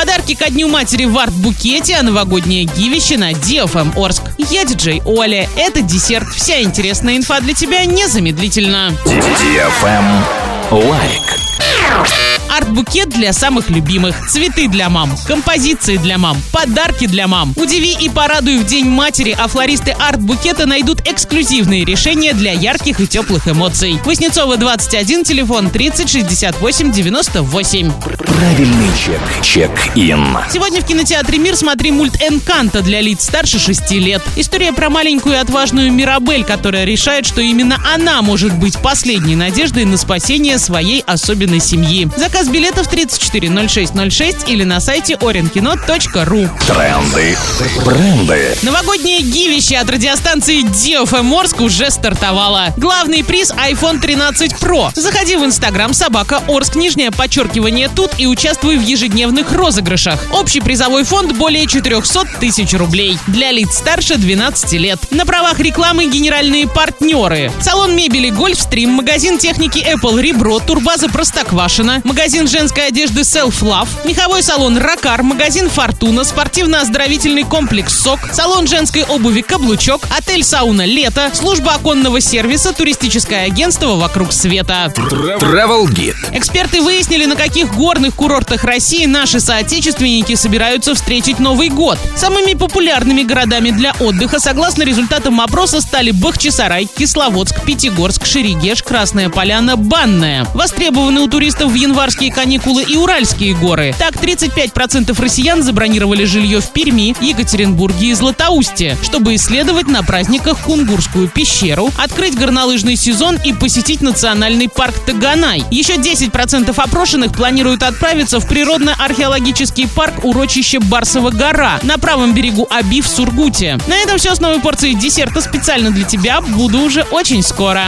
Подарки ко Дню матери в арт-букете, а новогоднее гивище на DFM Орск. Я диджей Оля. Это десерт. Вся интересная инфа для тебя незамедлительно. Лайк. Арт-букет для самых любимых, цветы для мам, композиции для мам, подарки для мам. Удиви и порадуй в День матери, а флористы арт-букета найдут эксклюзивные решения для ярких и теплых эмоций. Воснецова 21, телефон 30 68 98. Правильный чек. Чек-ин. Сегодня в кинотеатре «Мир» смотри мульт «Энканто» для лиц старше 6 лет. История про маленькую и отважную Мирабель, которая решает, что именно она может быть последней надеждой на спасение своей особенной семьи. Заказ билетов 340606 или на сайте orinkino.ru. Тренды. Бренды. Новогоднее гивище от радиостанции DFM Орск уже стартовало. Главный приз iPhone 13 Pro. Заходи в Инстаграм собака Орск, нижнее подчеркивание тут и участвуй в ежедневных розыгрышах. Общий призовой фонд более 400 тысяч рублей. Для лиц старше 12 лет. На правах рекламы генеральные партнеры. Салон мебели Гольфстрим, магазин техники Apple Ребро, турбаза Простоквашина, магазин женской одежды Self Love, меховой салон Ракар, магазин Фортуна, спортивно-оздоровительный комплекс СОК, салон женской обуви Каблучок, отель Сауна Лето, служба оконного сервиса, туристическое агентство «Вокруг света». Travel Guide. Эксперты выяснили, на каких горных курортах России наши соотечественники собираются встретить Новый год. Самыми популярными городами для отдыха, согласно результатам опроса, стали Бахчисарай, Кисловодск, Пятигорск, Шерегеш, Красная Поляна, Банная. Востребованы у туристов в январские каникулы и Уральские горы. Так, 35% россиян забронировали жилье в Перми, Екатеринбурге и Златоусте, чтобы исследовать на праздниках Кунгурскую пещеру, открыть горнолыжный сезон и посетить национальный парк Таганай. Еще 10% опрошенных планируют отправиться в природно-археологический парк урочище Барсова гора на правом берегу Аби в Сургуте. На этом все с новой порцией десерта специально для тебя. Буду уже очень скоро.